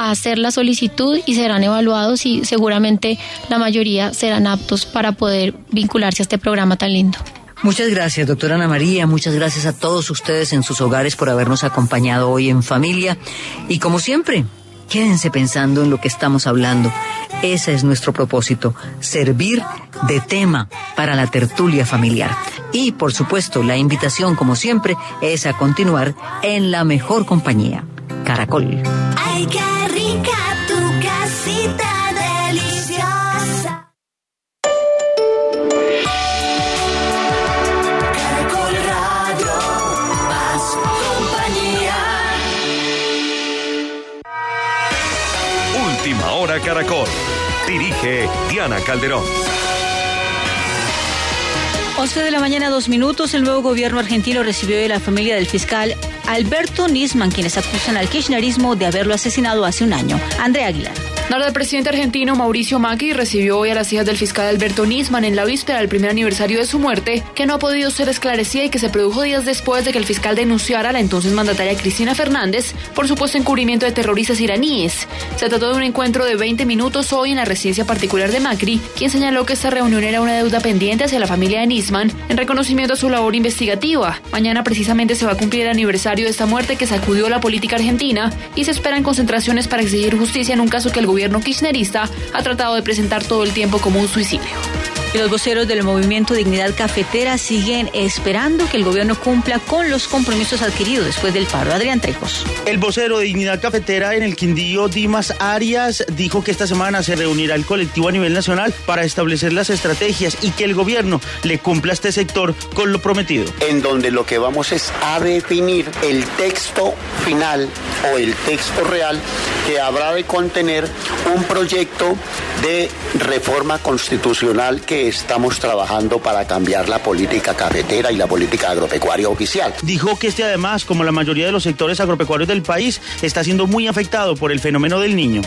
a hacer la solicitud y serán evaluados y seguramente la mayoría serán aptos para poder vincularse a este programa tan lindo. Muchas gracias, doctora Ana María. Muchas gracias a todos ustedes en sus hogares por habernos acompañado hoy en familia. Y como siempre, quédense pensando en lo que estamos hablando. Ese es nuestro propósito, servir de tema para la tertulia familiar. Y, por supuesto, la invitación, como siempre, es a continuar en la mejor compañía. Caracol. Caracol. Dirige Diana Calderón. 11 de la mañana, dos minutos. El nuevo gobierno argentino recibió de la familia del fiscal Alberto Nisman, quienes acusan al kirchnerismo de haberlo asesinado hace un año. Andrea Aguilar. Nada, el presidente argentino Mauricio Macri recibió hoy a las hijas del fiscal Alberto Nisman en la víspera del primer aniversario de su muerte, que no ha podido ser esclarecida y que se produjo días después de que el fiscal denunciara a la entonces mandataria Cristina Fernández por supuesto encubrimiento de terroristas iraníes. Se trató de un encuentro de 20 minutos hoy en la residencia particular de Macri, quien señaló que esta reunión era una deuda pendiente hacia la familia de Nisman en reconocimiento a su labor investigativa. Mañana precisamente se va a cumplir el aniversario de esta muerte que sacudió la política argentina y se esperan concentraciones para exigir justicia en un caso que el gobierno kirchnerista ha tratado de presentar todo el tiempo como un suicidio. Y los voceros del movimiento Dignidad Cafetera siguen esperando que el gobierno cumpla con los compromisos adquiridos después del paro. Adrián Trejos. El vocero de Dignidad Cafetera en el Quindío, Dimas Arias, dijo que esta semana se reunirá el colectivo a nivel nacional para establecer las estrategias y que el gobierno le cumpla a este sector con lo prometido. en donde lo que vamos es a definir el texto final o el texto real que habrá de contener un proyecto de reforma constitucional que estamos trabajando para cambiar la política cafetera y la política agropecuaria oficial. Dijo que este además, como la mayoría de los sectores agropecuarios del país, está siendo muy afectado por el fenómeno del niño.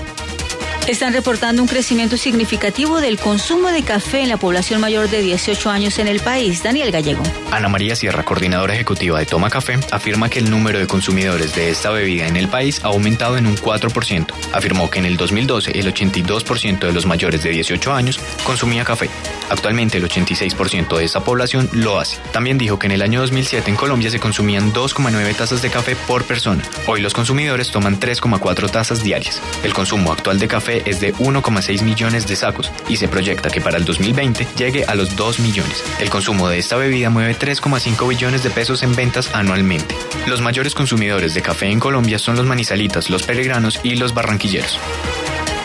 Están reportando un crecimiento significativo del consumo de café en la población mayor de 18 años en el país. Daniel Gallego. Ana María Sierra, coordinadora ejecutiva de Toma Café, afirma que el número de consumidores de esta bebida en el país ha aumentado en un 4%. Afirmó que en el 2012 el 82% de los mayores de 18 años consumía café. Actualmente el 86% de esa población lo hace. También dijo que en el año 2007 en Colombia se consumían 2,9 tazas de café por persona. Hoy los consumidores toman 3,4 tazas diarias. El consumo actual de café es de 1,6 millones de sacos y se proyecta que para el 2020 llegue a los 2 millones. El consumo de esta bebida mueve 3,5 billones de pesos en ventas anualmente. Los mayores consumidores de café en Colombia son los manizalitas, los peregranos y los barranquilleros.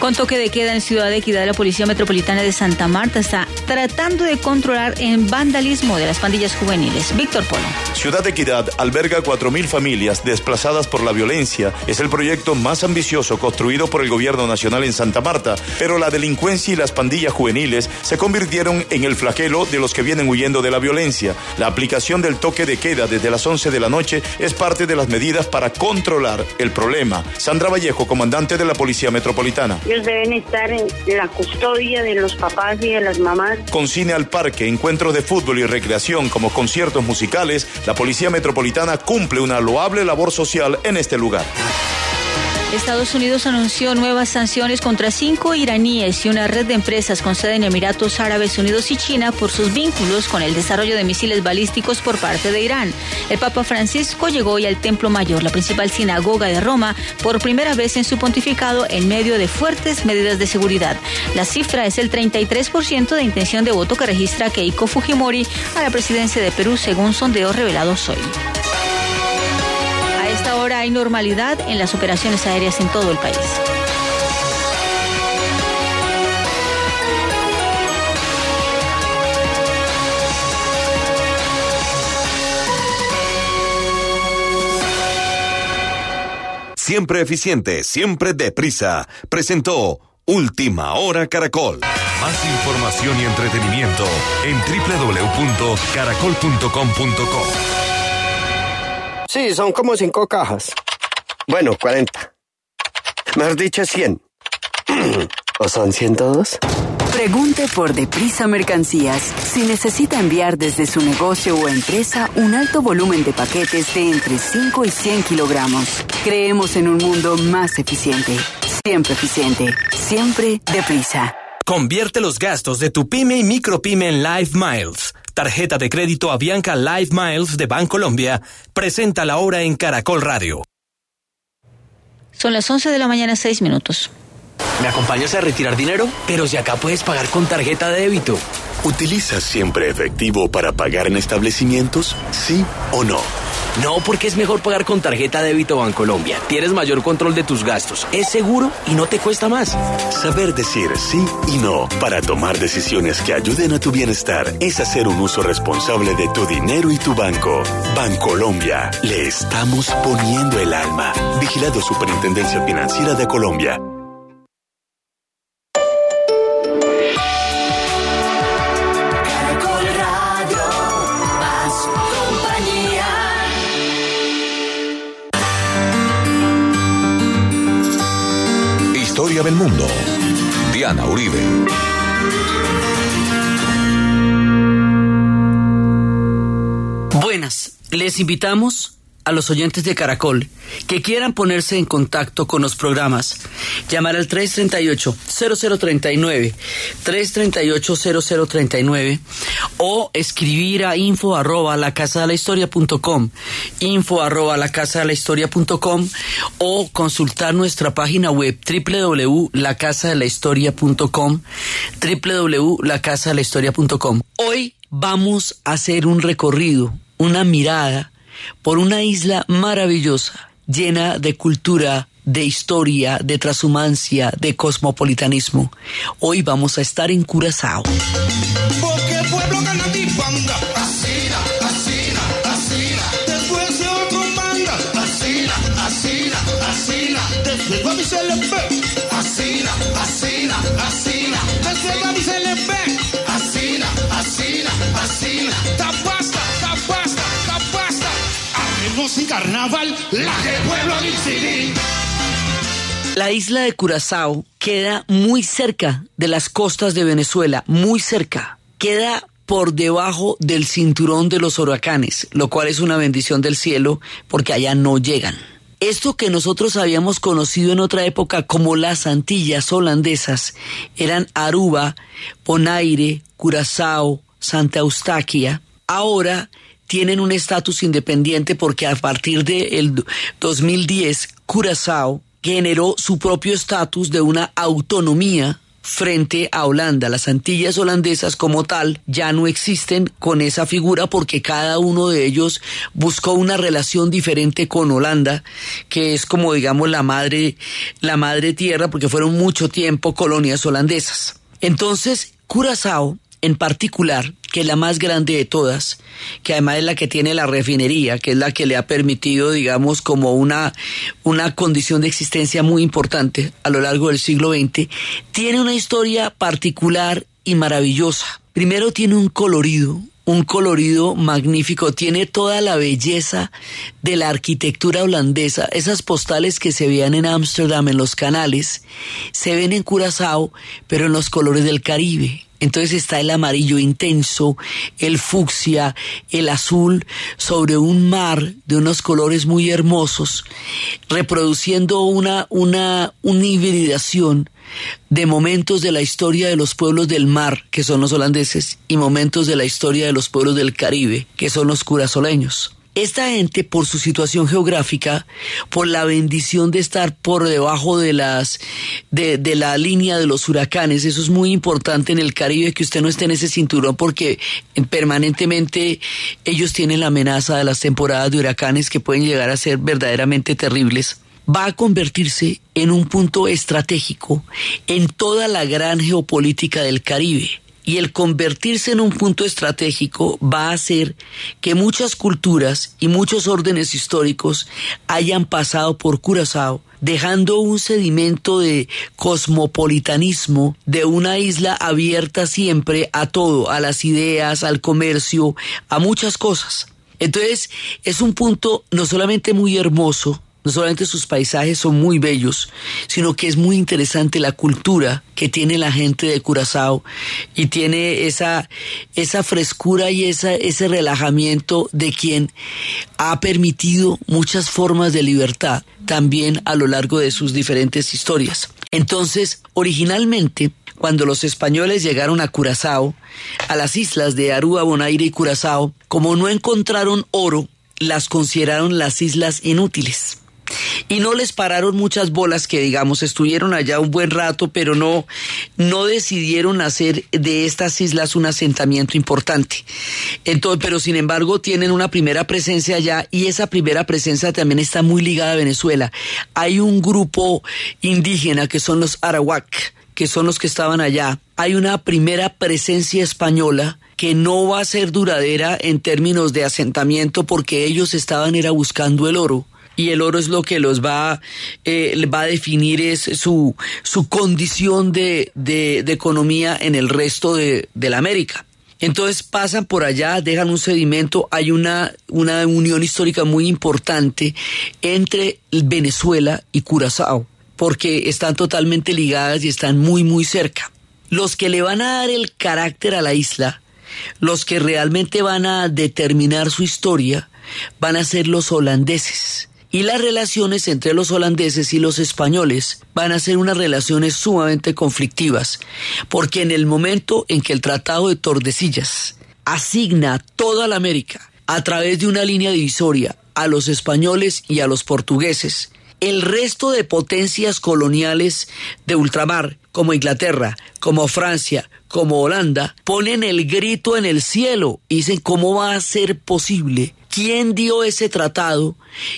Con toque de queda en Ciudad de Equidad, la Policía Metropolitana de Santa Marta está tratando de controlar el vandalismo de las pandillas juveniles. Víctor Polo. Ciudad de Equidad alberga 4.000 familias desplazadas por la violencia. Es el proyecto más ambicioso construido por el gobierno nacional en Santa Marta, pero la delincuencia y las pandillas juveniles se convirtieron en el flagelo de los que vienen huyendo de la violencia. La aplicación del toque de queda desde las 11 de la noche es parte de las medidas para controlar el problema. Sandra Vallejo, comandante de la Policía Metropolitana. Ellos deben estar en la custodia de los papás y de las mamás. Con cine al parque, encuentros de fútbol y recreación como conciertos musicales, la Policía Metropolitana cumple una loable labor social en este lugar. Estados Unidos anunció nuevas sanciones contra cinco iraníes y una red de empresas con sede en Emiratos Árabes Unidos y China por sus vínculos con el desarrollo de misiles balísticos por parte de Irán. El Papa Francisco llegó hoy al Templo Mayor, la principal sinagoga de Roma, por primera vez en su pontificado en medio de fuertes medidas de seguridad. La cifra es el 33% de intención de voto que registra Keiko Fujimori a la presidencia de Perú, según sondeos revelados hoy. A esta hora hay normalidad en las operaciones aéreas en todo el país. Siempre eficiente, siempre deprisa. Presentó Última Hora Caracol. Más información y entretenimiento en www.caracol.com.co. Sí, son como cinco cajas. Bueno, 40. Mejor dicho, 100. ¿O son 102? Pregunte por Deprisa Mercancías si necesita enviar desde su negocio o empresa un alto volumen de paquetes de entre 5 y 100 kilogramos. Creemos en un mundo más eficiente. siempre eficiente, siempre deprisa. Convierte los gastos de tu pyme y micropyme en Live Miles. Tarjeta de crédito Avianca Live Miles de Bancolombia presenta la hora en Caracol Radio. Son las 11 de la mañana, 6 minutos. ¿Me acompañas a retirar dinero? Pero si acá puedes pagar con tarjeta de débito. ¿Utilizas siempre efectivo para pagar en establecimientos? ¿Sí o no? No, porque es mejor pagar con tarjeta de débito Bancolombia. Tienes mayor control de tus gastos. Es seguro y no te cuesta más. Saber decir sí y no para tomar decisiones que ayuden a tu bienestar es hacer un uso responsable de tu dinero y tu banco. Bancolombia. Le estamos poniendo el alma. Vigilado Superintendencia Financiera de Colombia. Del mundo. Diana Uribe. Buenas, les invitamos a los oyentes de Caracol que quieran ponerse en contacto con los programas, llamar al 338-0039, 338-0039 o escribir a info arroba la casa de la historia punto com, info arroba la casa de la historia punto com o consultar nuestra página web www.lacasadelahistoria.com, www.lacasadelahistoria.com. Hoy vamos a hacer un recorrido, una mirada por una isla maravillosa, llena de cultura, de historia, de transhumancia, de cosmopolitanismo. Hoy vamos a estar en Curazao. Porque pueblo carnaval la que pueblo decidir. La isla de Curazao queda muy cerca de las costas de Venezuela, muy cerca. Queda por debajo del cinturón de los huracanes, lo cual es una bendición del cielo porque allá no llegan. Esto que nosotros habíamos conocido en otra época como las Antillas holandesas eran Aruba, Bonaire, Curazao, Santa Eustaquia. Ahora tienen un estatus independiente porque a partir del 2010 Curazao generó su propio estatus de una autonomía frente a Holanda. Las Antillas holandesas como tal ya no existen con esa figura porque cada uno de ellos buscó una relación diferente con Holanda, que es como digamos la madre la madre tierra porque fueron mucho tiempo colonias holandesas. Entonces, Curazao en particular, que es la más grande de todas, que además es la que tiene la refinería, que es la que le ha permitido, digamos, como una, una condición de existencia muy importante a lo largo del siglo XX, tiene una historia particular y maravillosa. Primero tiene un colorido, un colorido magnífico, tiene toda la belleza de la arquitectura holandesa, esas postales que se veían en Ámsterdam en los canales, se ven en Curazao, pero en los colores del Caribe. Entonces está el amarillo intenso, el fucsia, el azul, sobre un mar de unos colores muy hermosos, reproduciendo una, una, una hibridación de momentos de la historia de los pueblos del mar, que son los holandeses, y momentos de la historia de los pueblos del Caribe, que son los curazoleños. Esta gente, por su situación geográfica, por la bendición de estar por debajo de las de, la línea de los huracanes, eso es muy importante en el Caribe que usted no esté en ese cinturón porque permanentemente ellos tienen la amenaza de las temporadas de huracanes que pueden llegar a ser verdaderamente terribles va a convertirse en un punto estratégico en toda la gran geopolítica del Caribe. Y el convertirse en un punto estratégico va a hacer que muchas culturas y muchos órdenes históricos hayan pasado por Curazao, dejando un sedimento de cosmopolitanismo de una isla abierta siempre a todo, a las ideas, al comercio, a muchas cosas. Entonces, es un punto no solamente muy hermoso, no solamente sus paisajes son muy bellos, sino que es muy interesante la cultura que tiene la gente de Curazao y tiene esa, esa frescura y esa, ese relajamiento de quien ha permitido muchas formas de libertad también a lo largo de sus diferentes historias. Entonces, originalmente, cuando los españoles llegaron a Curazao, a las islas de Aruba, Bonaire y Curazao, como no encontraron oro, las consideraron las islas inútiles. Y no les pararon muchas bolas que digamos estuvieron allá un buen rato, pero no no decidieron hacer de estas islas un asentamiento importante. Entonces, pero sin embargo tienen una primera presencia allá y esa primera presencia también está muy ligada a Venezuela. Hay un grupo indígena que son los Arawak, que son los que estaban allá. Hay una primera presencia española que no va a ser duradera en términos de asentamiento porque ellos estaban era buscando el oro y el oro es lo que los va, eh, va a definir es su, su condición de, de, economía en el resto de, de la América. Entonces pasan por allá, dejan un sedimento, hay una, una unión histórica muy importante entre Venezuela y Curazao, porque están totalmente ligadas y están muy, muy cerca. Los que le van a dar el carácter a la isla, los que realmente van a determinar su historia, van a ser los holandeses. Y las relaciones entre los holandeses y los españoles van a ser unas relaciones sumamente conflictivas, porque en el momento en que el Tratado de Tordesillas asigna toda la América a través de una línea divisoria a los españoles y a los portugueses, el resto de potencias coloniales de ultramar, como Inglaterra, como Francia, como Holanda, ponen el grito en el cielo y dicen cómo va a ser posible, quién dio ese tratado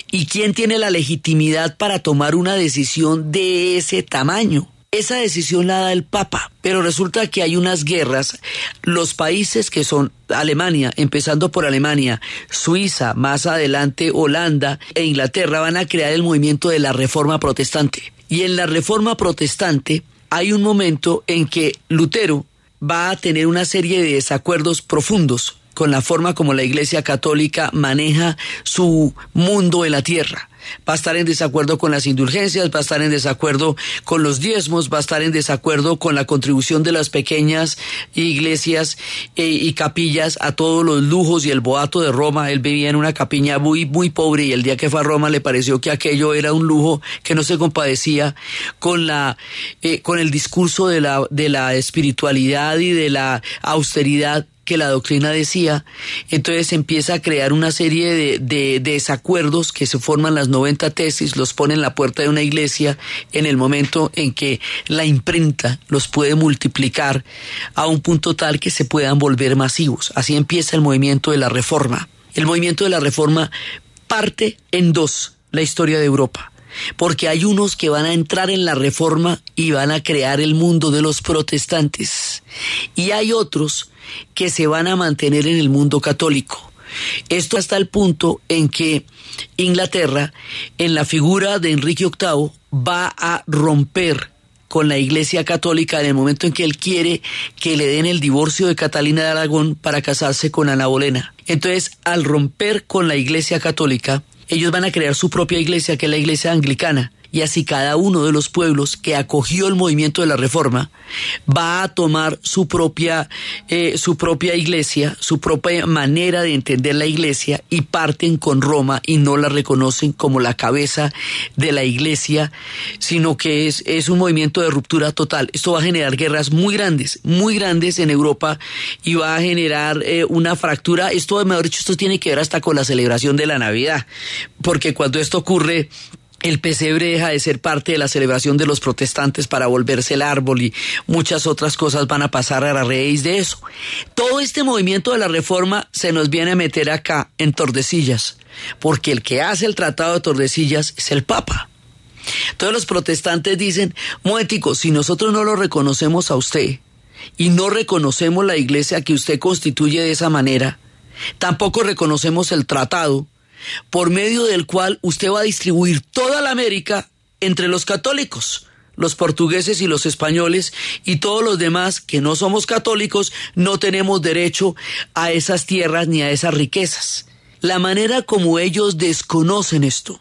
y quién tiene la legitimidad para tomar una decisión de ese tamaño. Esa decisión la da el Papa, pero resulta que hay unas guerras. Los países que son Alemania, empezando por Alemania, Suiza, más adelante Holanda e Inglaterra van a crear el movimiento de la Reforma Protestante. Y en la Reforma Protestante hay un momento en que Lutero va a tener una serie de desacuerdos profundos con la forma como la Iglesia Católica maneja su mundo en la tierra. Va a estar en desacuerdo con las indulgencias, va a estar en desacuerdo con los diezmos, va a estar en desacuerdo con la contribución de las pequeñas iglesias eh, y capillas a todos los lujos y el boato de Roma. Él vivía en una capilla muy, muy pobre y el día que fue a Roma le pareció que aquello era un lujo que no se compadecía con la, eh, con el discurso de la, de la espiritualidad y de la austeridad que la doctrina decía, entonces empieza a crear una serie de, de, desacuerdos que se forman las 90 tesis, los pone en la puerta de una iglesia en el momento en que la imprenta los puede multiplicar a un punto tal que se puedan volver masivos. Así empieza el movimiento de la reforma. El movimiento de la reforma parte en dos la historia de Europa porque hay unos que van a entrar en la reforma y van a crear el mundo de los protestantes, y hay otros que se van a mantener en el mundo católico. Esto hasta el punto en que Inglaterra, en la figura de Enrique VIII, va a romper con la Iglesia Católica en el momento en que él quiere que le den el divorcio de Catalina de Aragón para casarse con Ana Bolena. Entonces, al romper con la Iglesia Católica, ellos van a crear su propia iglesia, que es la Iglesia Anglicana y así cada uno de los pueblos que acogió el movimiento de la reforma va a tomar su propia, eh, su propia iglesia, su propia manera de entender la iglesia y parten con Roma y no la reconocen como la cabeza de la iglesia, sino que es, es un movimiento de ruptura total. Esto va a generar guerras muy grandes, muy grandes en Europa y va a generar eh, una fractura. Esto, mejor dicho, esto tiene que ver hasta con la celebración de la Navidad, porque cuando esto ocurre, el pesebre deja de ser parte de la celebración de los protestantes para volverse el árbol y muchas otras cosas van a pasar a la raíz de eso. Todo este movimiento de la reforma se nos viene a meter acá en Tordesillas, porque el que hace el tratado de Tordesillas es el Papa. Todos los protestantes dicen, Moético, si nosotros no lo reconocemos a usted y no reconocemos la iglesia que usted constituye de esa manera, tampoco reconocemos el tratado, por medio del cual usted va a distribuir toda la América entre los católicos, los portugueses y los españoles y todos los demás que no somos católicos no tenemos derecho a esas tierras ni a esas riquezas. La manera como ellos desconocen esto,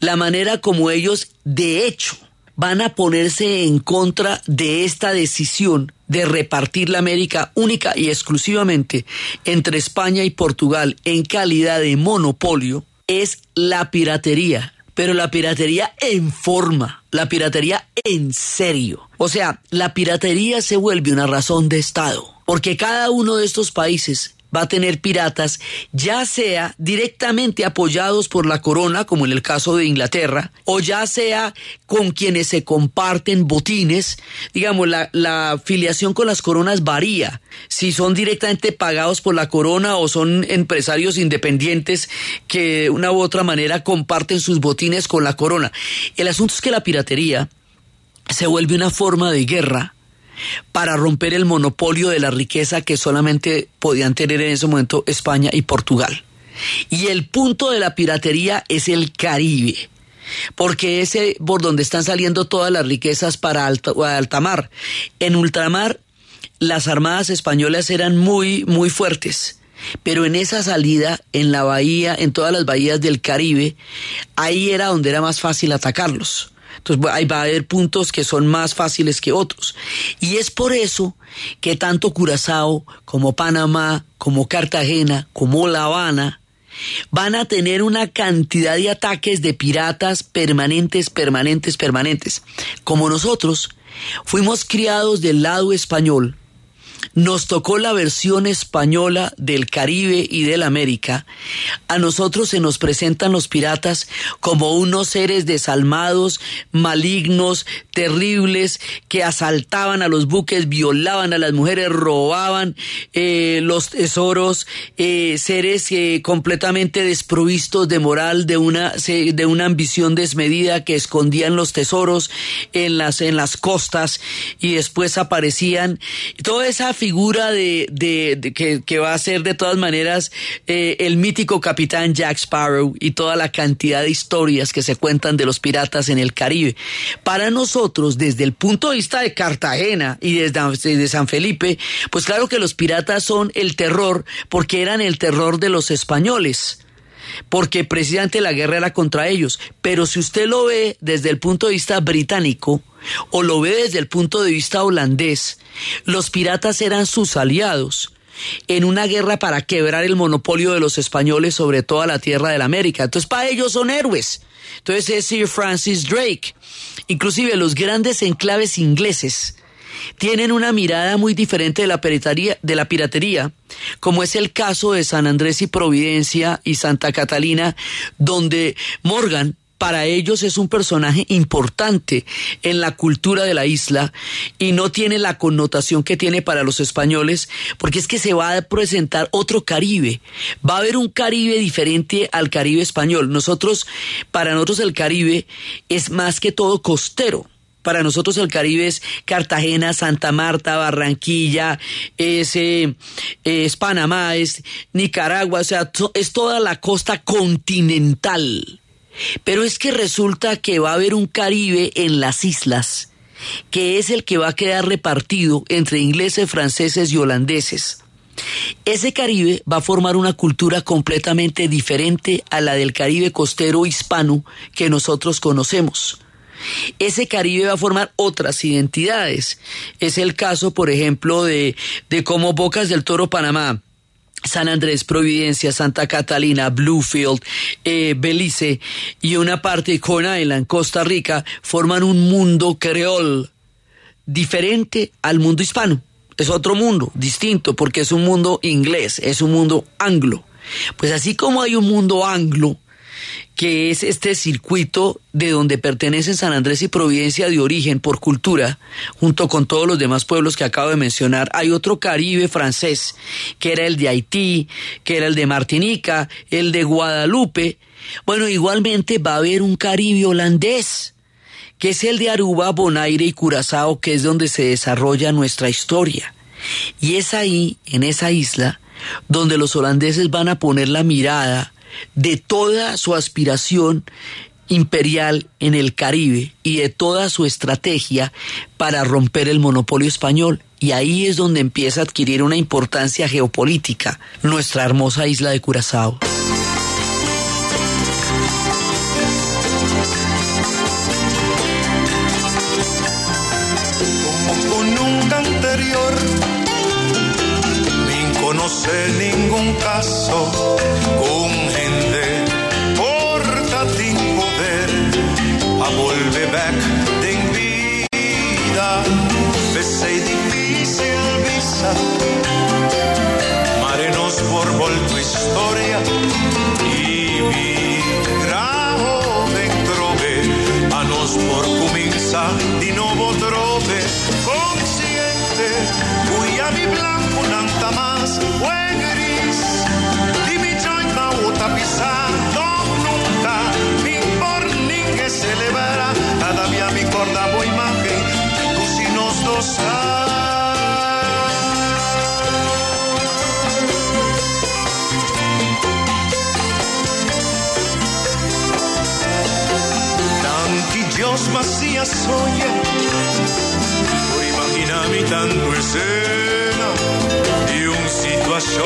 la manera como ellos de hecho van a ponerse en contra de esta decisión de repartir la América única y exclusivamente entre España y Portugal en calidad de monopolio es la piratería. pero la piratería en forma, la piratería en serio. O sea, la piratería se vuelve una razón de Estado, porque cada uno de estos países va a tener piratas, ya sea directamente apoyados por la corona, como en el caso de Inglaterra, o ya sea con quienes se comparten botines. Digamos, la, la filiación con las coronas varía. Si son directamente pagados por la corona o son empresarios independientes que de una u otra manera comparten sus botines con la corona. El asunto es que la piratería se vuelve una forma de guerra para romper el monopolio de la riqueza que solamente podían tener en ese momento España y Portugal. Y el punto de la piratería es el Caribe, porque es por donde están saliendo todas las riquezas para alta, alta mar. En ultramar las armadas españolas eran muy, muy fuertes. Pero en esa salida, en la bahía, en todas las bahías del Caribe, ahí era donde era más fácil atacarlos. Entonces ahí va a haber puntos que son más fáciles que otros. Y es por eso que tanto Curazao como Panamá, como Cartagena, como La Habana, van a tener una cantidad de ataques de piratas permanentes, permanentes, permanentes. Como nosotros fuimos criados del lado español, nos tocó la versión española del Caribe y del América, a nosotros se nos presentan los piratas como unos seres desalmados, malignos, terribles, que asaltaban a los buques, violaban a las mujeres, robaban eh, los tesoros, eh, seres eh, completamente desprovistos de moral, de una, de una ambición desmedida que escondían los tesoros en las, en las costas y después aparecían. Toda esa figura de, de, que, va a ser de todas maneras eh, el mítico capitán Jack Sparrow y toda la cantidad de historias que se cuentan de los piratas en el Caribe. Para nosotros, desde el punto de vista de Cartagena y desde, desde San Felipe, pues claro que los piratas son el terror porque eran el terror de los españoles porque precisamente la guerra era contra ellos. Pero si usted lo ve desde el punto de vista británico o lo ve desde el punto de vista holandés, los piratas eran sus aliados en una guerra para quebrar el monopolio de los españoles sobre toda la tierra de la América. Entonces, para ellos son héroes. Entonces es Sir Francis Drake. Inclusive los grandes enclaves ingleses tienen una mirada muy diferente de la, de la piratería, como es el caso de San Andrés y Providencia y Santa Catalina, donde Morgan para ellos es un personaje importante en la cultura de la isla y no tiene la connotación que tiene para los españoles, porque es que se va a presentar otro Caribe. Va a haber un Caribe diferente al Caribe español. Nosotros, para nosotros el Caribe es más que todo costero. Para nosotros el Caribe es Cartagena, Santa Marta, Barranquilla, es, eh, es Panamá, es Nicaragua, o sea, es toda la costa continental. Pero es que resulta que va a haber un Caribe en las islas, que es el que va a quedar repartido entre ingleses, franceses y holandeses. Ese Caribe va a formar una cultura completamente diferente a la del Caribe costero hispano que nosotros conocemos. Ese Caribe va a formar otras identidades. Es el caso, por ejemplo, de, de cómo Bocas del Toro Panamá San Andrés, Providencia, Santa Catalina, Bluefield, eh, Belice y una parte de Corn Island, Costa Rica, forman un mundo creol diferente al mundo hispano. Es otro mundo, distinto, porque es un mundo inglés, es un mundo anglo. Pues así como hay un mundo anglo, que es este circuito de donde pertenecen San Andrés y Providencia de origen por cultura, junto con todos los demás pueblos que acabo de mencionar. Hay otro Caribe francés, que era el de Haití, que era el de Martinica, el de Guadalupe. Bueno, igualmente va a haber un Caribe holandés, que es el de Aruba, Bonaire y Curazao, que es donde se desarrolla nuestra historia. Y es ahí, en esa isla, donde los holandeses van a poner la mirada de toda su aspiración imperial en el Caribe y de toda su estrategia para romper el monopolio español. Y ahí es donde empieza a adquirir una importancia geopolítica nuestra hermosa isla de Curazao. Como nunca anterior, conocer ningún caso, y migrajo trove, a nos por comienza di nuovo trove, consciente, cuya mi blanco nanta más, fue gris, di mi jointa o tapizado nunca, mi morning que celebra, cada día mi corda voy imagen, così nos dos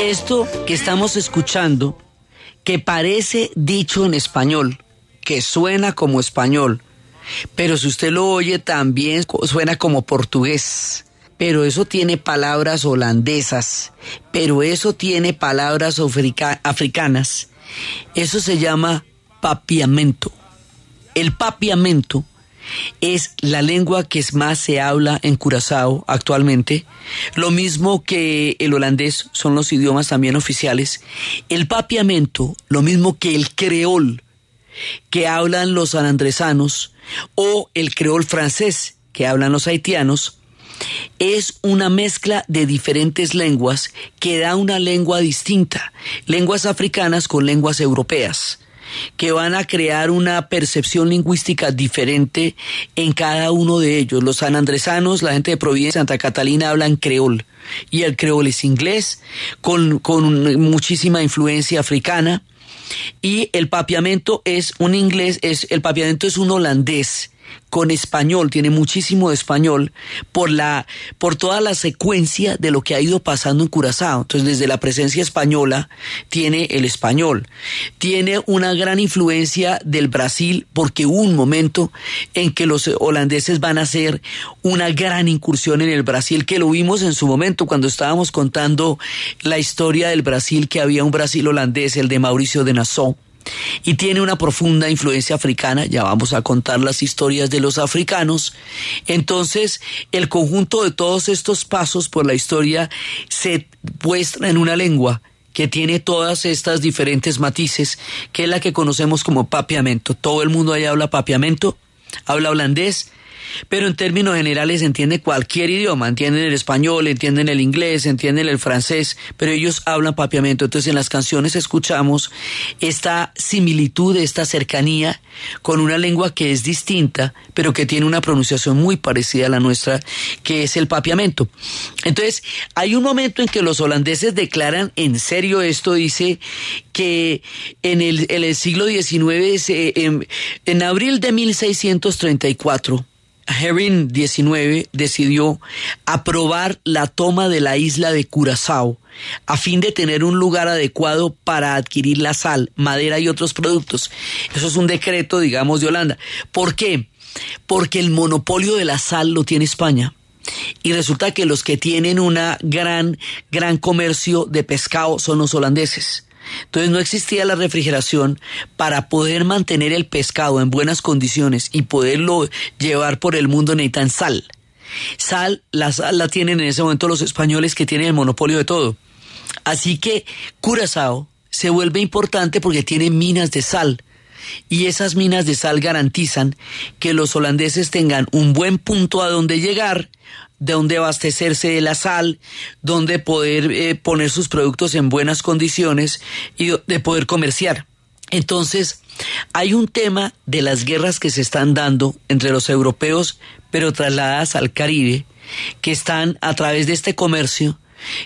Esto que estamos escuchando, que parece dicho en español, que suena como español, pero si usted lo oye también suena como portugués. Pero eso tiene palabras holandesas, pero eso tiene palabras africa- africanas. Eso se llama papiamento. El papiamento es la lengua que más se habla en Curazao actualmente, lo mismo que el holandés son los idiomas también oficiales. El papiamento, lo mismo que el creol que hablan los sanandresanos o el creol francés que hablan los haitianos, es una mezcla de diferentes lenguas que da una lengua distinta, lenguas africanas con lenguas europeas que van a crear una percepción lingüística diferente en cada uno de ellos. Los sanandresanos, la gente de Providencia, Santa Catalina hablan creol. Y el creol es inglés con, con muchísima influencia africana. Y el papiamento es un inglés, es el papiamento es un holandés con español, tiene muchísimo de español por la por toda la secuencia de lo que ha ido pasando en Curazao. Entonces, desde la presencia española tiene el español. Tiene una gran influencia del Brasil porque hubo un momento en que los holandeses van a hacer una gran incursión en el Brasil que lo vimos en su momento cuando estábamos contando la historia del Brasil que había un Brasil holandés, el de Mauricio de Nassau y tiene una profunda influencia africana, ya vamos a contar las historias de los africanos. Entonces, el conjunto de todos estos pasos por la historia se muestra en una lengua que tiene todas estas diferentes matices, que es la que conocemos como papiamento. Todo el mundo ahí habla papiamento, habla holandés, pero en términos generales entiende cualquier idioma, entienden el español, entienden el inglés, entienden el francés, pero ellos hablan papiamento. Entonces en las canciones escuchamos esta similitud, esta cercanía con una lengua que es distinta, pero que tiene una pronunciación muy parecida a la nuestra, que es el papiamento. Entonces hay un momento en que los holandeses declaran en serio esto, dice que en el, siglo XIX, en, en abril de 1634, Herring XIX decidió aprobar la toma de la isla de Curazao a fin de tener un lugar adecuado para adquirir la sal, madera y otros productos. Eso es un decreto, digamos, de Holanda. ¿Por qué? Porque el monopolio de la sal lo tiene España. Y resulta que los que tienen una gran, gran comercio de pescado son los holandeses. Entonces no existía la refrigeración para poder mantener el pescado en buenas condiciones y poderlo llevar por el mundo necesitan sal. Sal, la sal la tienen en ese momento los españoles que tienen el monopolio de todo. Así que Curazao se vuelve importante porque tiene minas de sal. Y esas minas de sal garantizan que los holandeses tengan un buen punto a donde llegar, de donde abastecerse de la sal, donde poder eh, poner sus productos en buenas condiciones y de poder comerciar. Entonces, hay un tema de las guerras que se están dando entre los europeos, pero trasladadas al Caribe, que están a través de este comercio,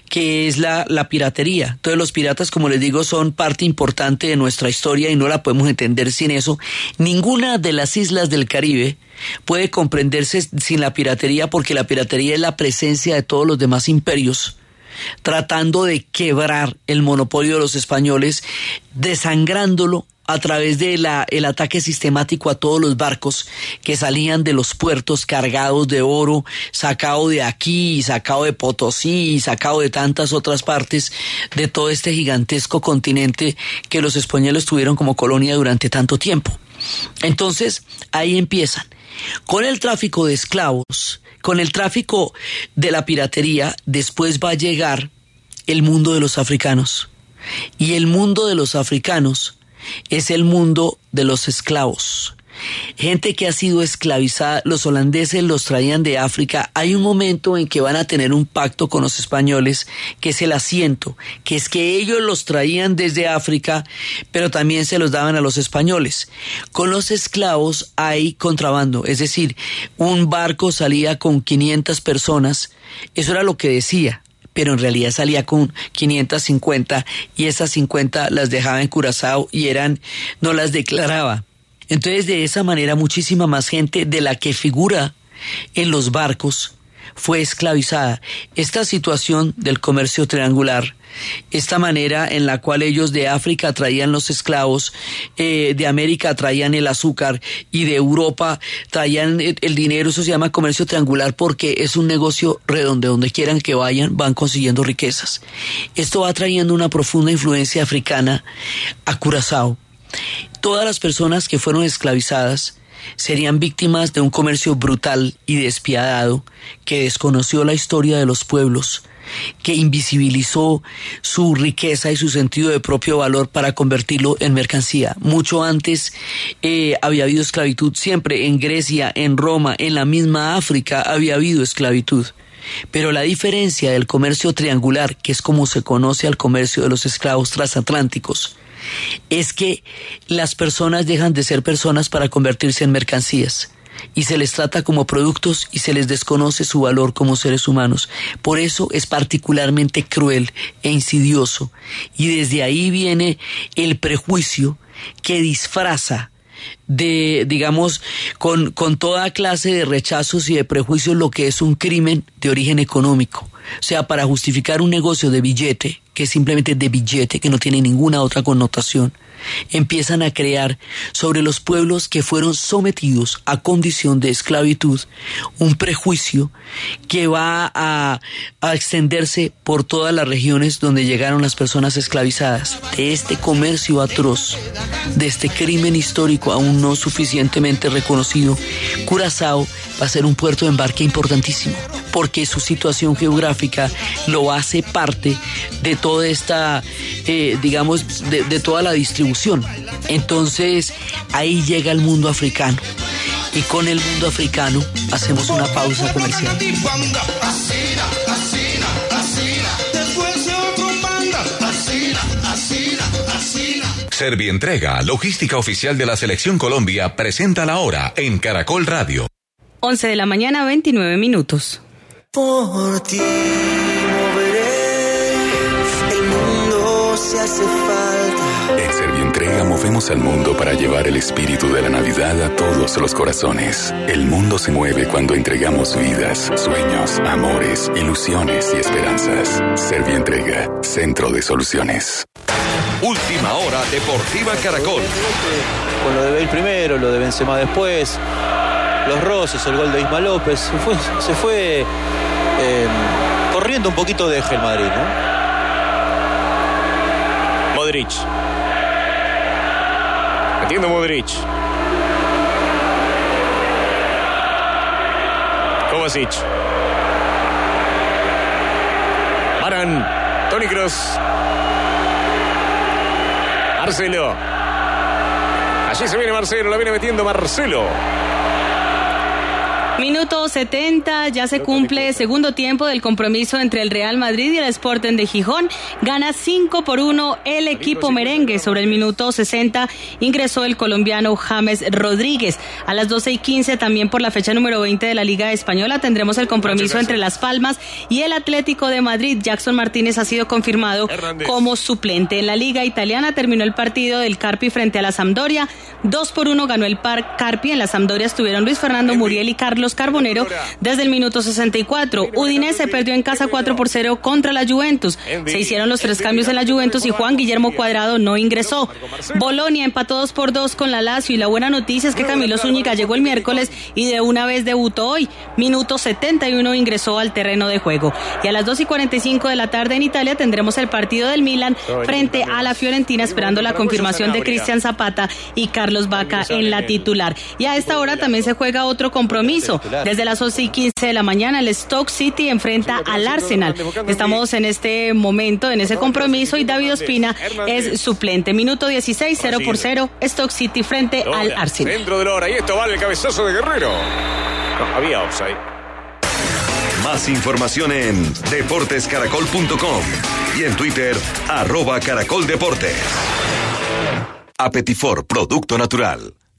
que es la, la piratería. Entonces los piratas, como les digo, son parte importante de nuestra historia y no la podemos entender sin eso. Ninguna de las islas del Caribe puede comprenderse sin la piratería porque la piratería es la presencia de todos los demás imperios tratando de quebrar el monopolio de los españoles, desangrándolo a través de la, el ataque sistemático a todos los barcos que salían de los puertos cargados de oro, sacado de aquí, sacado de Potosí, sacado de tantas otras partes de todo este gigantesco continente que los españoles tuvieron como colonia durante tanto tiempo. Entonces, ahí empiezan. Con el tráfico de esclavos, con el tráfico de la piratería, después va a llegar el mundo de los africanos. Y el mundo de los africanos es el mundo de los esclavos. Gente que ha sido esclavizada, los holandeses los traían de África, hay un momento en que van a tener un pacto con los españoles, que es el asiento, que es que ellos los traían desde África, pero también se los daban a los españoles. Con los esclavos hay contrabando, es decir, un barco salía con 500 personas, eso era lo que decía, pero en realidad salía con 550 y esas 50 las dejaba en Curazao y eran no las declaraba. Entonces, de esa manera, muchísima más gente de la que figura en los barcos fue esclavizada. Esta situación del comercio triangular, esta manera en la cual ellos de África traían los esclavos, eh, de América traían el azúcar y de Europa traían el, dinero, eso se llama comercio triangular porque es un negocio redondo, donde quieran que vayan van consiguiendo riquezas. Esto va trayendo una profunda influencia africana a Curazao Todas las personas que fueron esclavizadas serían víctimas de un comercio brutal y despiadado que desconoció la historia de los pueblos, que invisibilizó su riqueza y su sentido de propio valor para convertirlo en mercancía. Mucho antes eh, había habido esclavitud, siempre en Grecia, en Roma, en la misma África había habido esclavitud. Pero la diferencia del comercio triangular, que es como se conoce al comercio de los esclavos transatlánticos, es que las personas dejan de ser personas para convertirse en mercancías y se les trata como productos y se les desconoce su valor como seres humanos. Por eso es particularmente cruel e insidioso y desde ahí viene el prejuicio que disfraza de, digamos, con, con toda clase de rechazos y de prejuicios lo que es un crimen de origen económico. O sea, para justificar un negocio de billete, que es simplemente de billete, que no tiene ninguna otra connotación, empiezan a crear sobre los pueblos que fueron sometidos a condición de esclavitud un prejuicio que va a, a, extenderse por todas las regiones donde llegaron las personas esclavizadas. De este comercio atroz, de este crimen histórico aún no suficientemente reconocido, Curazao va a ser un puerto de embarque importantísimo porque su situación geográfica lo hace parte de toda esta, eh, digamos, de, toda la distribución. Entonces, ahí llega el mundo africano. Y con el mundo africano hacemos una pausa comercial. Servientrega, logística oficial de la Selección Colombia, presenta la hora en Caracol Radio. 11 de la mañana, 29 minutos. Por ti moveré, el mundo se hace falta. En Servientrega movemos al mundo para llevar el espíritu de la Navidad a todos los corazones. El mundo se mueve cuando entregamos vidas, sueños, amores, ilusiones y esperanzas. Servientrega, centro de soluciones. Última hora Deportiva Caracol. Con lo de Bale primero, lo de Benzema después, los roces, el gol de Isma López, se fue, eh, corriendo un poquito de eje el Madrid, ¿no? Modric. Metiendo Modric. Kovacic. Baran. Tony Cross. Marcelo. Allí se viene Marcelo, la viene metiendo Marcelo. Minuto 70, ya se cumple segundo tiempo del compromiso entre el Real Madrid y el Sporting de Gijón. Gana 5 por 1 el equipo merengue. Sobre el minuto 60 ingresó el colombiano James Rodríguez. A las 12 y 15, también por la fecha número 20 de la Liga Española, tendremos el compromiso entre Las Palmas y el Atlético de Madrid. Jackson Martínez ha sido confirmado como suplente. En la Liga Italiana terminó el partido del Carpi frente a la Sampdoria. 2 por 1 ganó el Par Carpi. En la Sampdoria estuvieron Luis Fernando Muriel y Carlos Carlos Carbonero desde el minuto 64. Udinese perdió en casa 4 por 0 contra la Juventus. Se hicieron los tres cambios en la Juventus y Juan Guillermo Cuadrado no ingresó. Bolonia empató 2 por 2 con la Lazio y la buena noticia es que Camilo Zúñiga llegó el miércoles y de una vez debutó hoy. Minuto 71 ingresó al terreno de juego. Y a las 2 y 45 de la tarde en Italia tendremos el partido del Milan frente a la Fiorentina esperando la confirmación de Cristian Zapata y Carlos Vaca en la titular. Y a esta hora también se juega otro compromiso. Desde las 11 y 15 de la mañana el Stoke City enfrenta al Arsenal. Estamos en este momento, en ese compromiso y David Ospina es suplente. Minuto 16, 0 por 0, Stoke City frente al Arsenal. Dentro de la hora. Y esto vale el cabezazo de Guerrero. No, había offside. Más información en deportescaracol.com y en Twitter, arroba caracoldeportes. Apetifor, producto natural.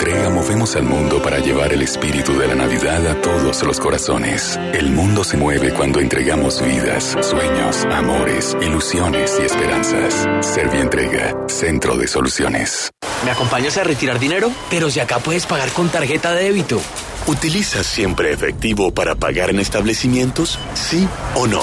Servientrega movemos al mundo para llevar el espíritu de la Navidad a todos los corazones. El mundo se mueve cuando entregamos vidas, sueños, amores, ilusiones y esperanzas. Servientrega, Centro de Soluciones. ¿Me acompañas a retirar dinero? Pero si acá puedes pagar con tarjeta de débito. ¿Utilizas siempre efectivo para pagar en establecimientos? ¿Sí o no?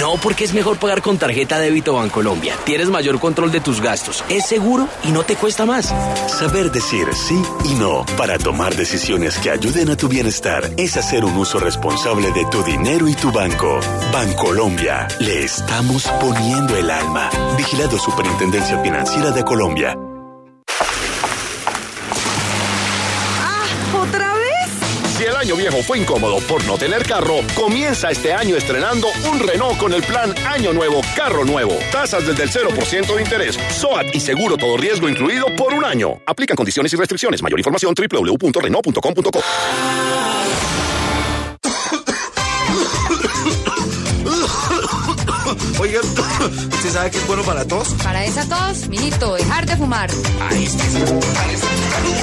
No, porque es mejor pagar con tarjeta de débito Bancolombia. Tienes mayor control de tus gastos. Es seguro y no te cuesta más. Saber decir sí no para tomar decisiones que ayuden a tu bienestar es hacer un uso responsable de tu dinero y tu banco. Bancolombia, le estamos poniendo el alma. Vigilado Superintendencia Financiera de Colombia. Año viejo fue incómodo por no tener carro, comienza este año estrenando un Renault con el plan Año Nuevo, Carro Nuevo. Tasas desde el 0% de interés, SOAT y seguro todo riesgo incluido por un año. Aplican condiciones y restricciones. Mayor información www.renault.com.co. Oiga, ¿usted sabe que es bueno para tos? Para esa tos, mijito, dejar de fumar. Ahí está.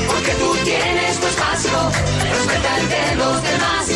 Porque tú tienes tu espacio, respeta el de los demás.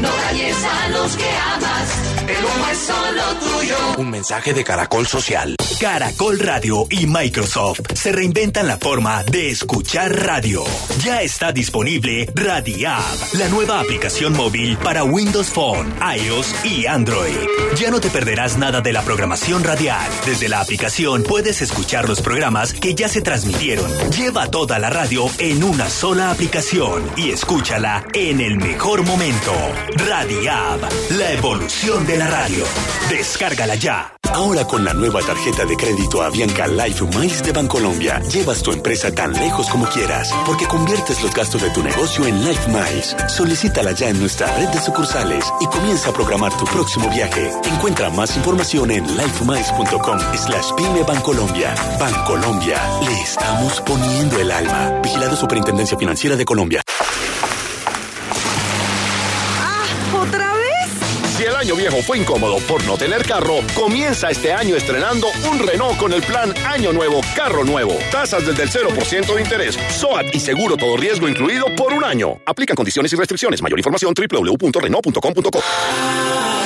No dañes a los que amas, el humo es solo tuyo. Un mensaje de Caracol Social. Caracol Radio y Microsoft se reinventan la forma de escuchar radio. Ya está disponible Radiab, la nueva aplicación móvil para Windows Phone, iOS y Android. Ya no te perderás nada de la programación radial. Desde la aplicación puedes escuchar los programas que ya se transmitieron. Lleva toda la radio en una sola aplicación y escúchala en el mejor momento. Radiab, la evolución de la radio. Descárgala ya. Ahora con la nueva tarjeta de crédito Avianca Life Miles de Bancolombia, llevas tu empresa tan lejos como quieras, porque conviertes los gastos de tu negocio en Life Miles. Solicítala ya en nuestra red de sucursales y comienza a programar tu próximo viaje. Encuentra más información en lifemiles.com slash pyme Bancolombia. Bancolombia, le estamos poniendo el alma. Vigilado Superintendencia Financiera de Colombia. Año viejo fue incómodo por no tener carro, comienza este año estrenando un Renault con el plan Año Nuevo, Carro Nuevo. Tasas desde el 0% de interés, SOAT y seguro todo riesgo incluido por un año. Aplican condiciones y restricciones. Mayor información www.renault.com.co.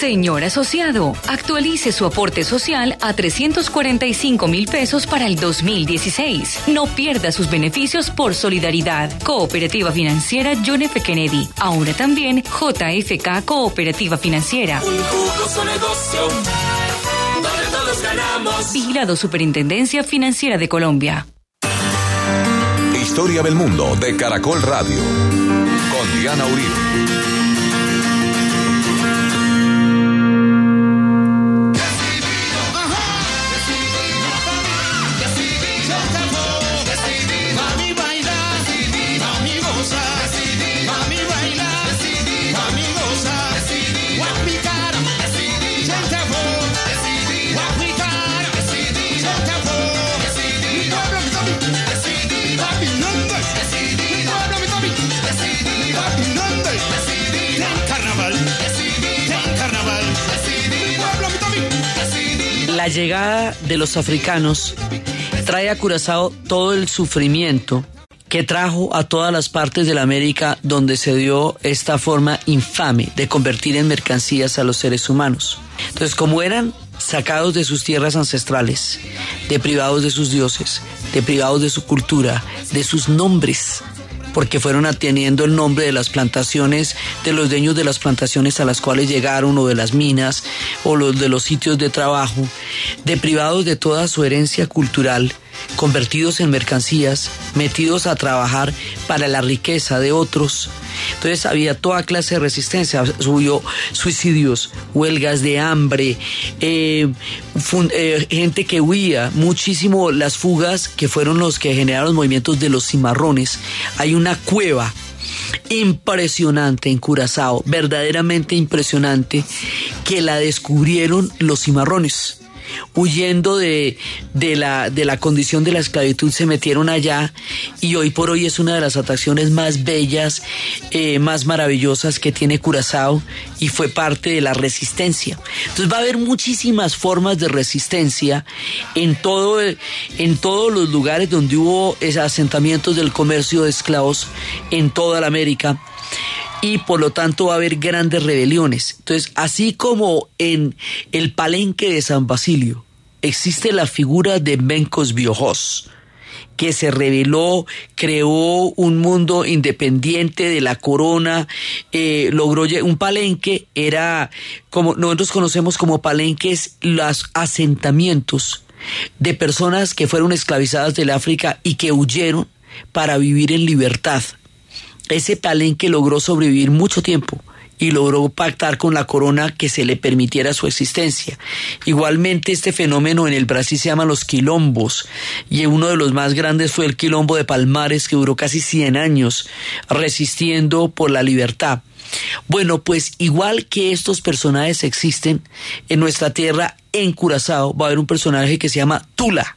Señor asociado, actualice su aporte social a 345 mil pesos para el 2016. No pierda sus beneficios por solidaridad. Cooperativa Financiera John F. Kennedy. Ahora también JFK Cooperativa Financiera. Un jugoso negocio donde todos ganamos. Vigilado Superintendencia Financiera de Colombia. Historia del mundo de Caracol Radio. Con Diana Uribe. Llegada de los africanos trae a Curazao todo el sufrimiento que trajo a todas las partes de la América donde se dio esta forma infame de convertir en mercancías a los seres humanos. Entonces, como eran sacados de sus tierras ancestrales, deprivados de sus dioses, deprivados de su cultura, de sus nombres, porque fueron atendiendo el nombre de las plantaciones, de los dueños de las plantaciones a las cuales llegaron, o de las minas, o los de los sitios de trabajo, deprivados de toda su herencia cultural, convertidos en mercancías, metidos a trabajar para la riqueza de otros. Entonces había toda clase de resistencia, subió suicidios, huelgas de hambre, eh, eh, gente que huía, muchísimo las fugas que fueron los que generaron los movimientos de los cimarrones. Hay una cueva impresionante en Curazao, verdaderamente impresionante, que la descubrieron los cimarrones huyendo de, de, la, de la condición de la esclavitud, se metieron allá y hoy por hoy es una de las atracciones más bellas, eh, más maravillosas que tiene Curazao y fue parte de la resistencia. Entonces va a haber muchísimas formas de resistencia en, todo, en todos los lugares donde hubo eh, asentamientos del comercio de esclavos en toda la América y por lo tanto va a haber grandes rebeliones. Entonces, así como en el palenque de San Basilio existe la figura de Bencos Biojos, que se rebeló, creó un mundo independiente de la corona, eh, logró un palenque, era como nosotros conocemos como palenques los asentamientos de personas que fueron esclavizadas del África y que huyeron para vivir en libertad ese palenque logró sobrevivir mucho tiempo y logró pactar con la corona que se le permitiera su existencia. Igualmente este fenómeno en el Brasil se llama los quilombos y uno de los más grandes fue el quilombo de Palmares que duró casi 100 años resistiendo por la libertad. Bueno, pues igual que estos personajes existen en nuestra tierra, en Curazao va a haber un personaje que se llama Tula.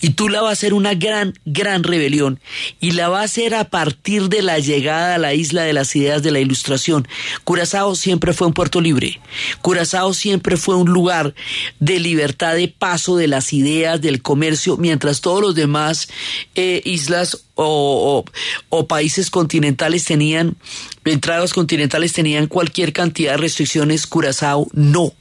Y Tula va a ser una gran, gran rebelión. Y la va a hacer a partir de la llegada a la isla de las ideas de la ilustración. Curazao siempre fue un puerto libre. Curazao siempre fue un lugar de libertad de paso de las ideas, del comercio, mientras todos los demás eh, islas o- o países continentales tenían, entradas continentales tenían cualquier cantidad de restricciones, Curazao no.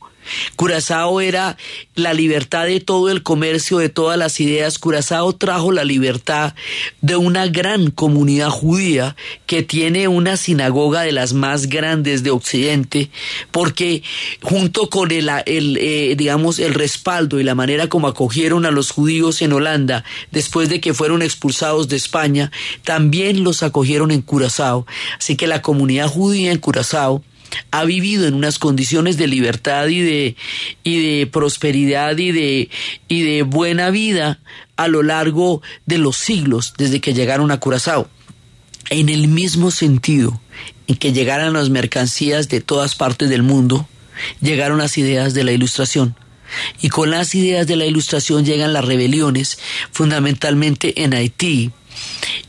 Curazao era la libertad de todo el comercio, de todas las ideas. Curazao trajo la libertad de una gran comunidad judía que tiene una sinagoga de las más grandes de Occidente, porque junto con el, el, eh, digamos, el respaldo y la manera como acogieron a los judíos en Holanda después de que fueron expulsados de España, también los acogieron en Curazao. Así que la comunidad judía en Curazao ha vivido en unas condiciones de libertad y de, y de prosperidad y de, y de buena vida a lo largo de los siglos desde que llegaron a Curazao. En el mismo sentido en que llegaron las mercancías de todas partes del mundo, llegaron las ideas de la ilustración. Y con las ideas de la ilustración llegan las rebeliones, fundamentalmente en Haití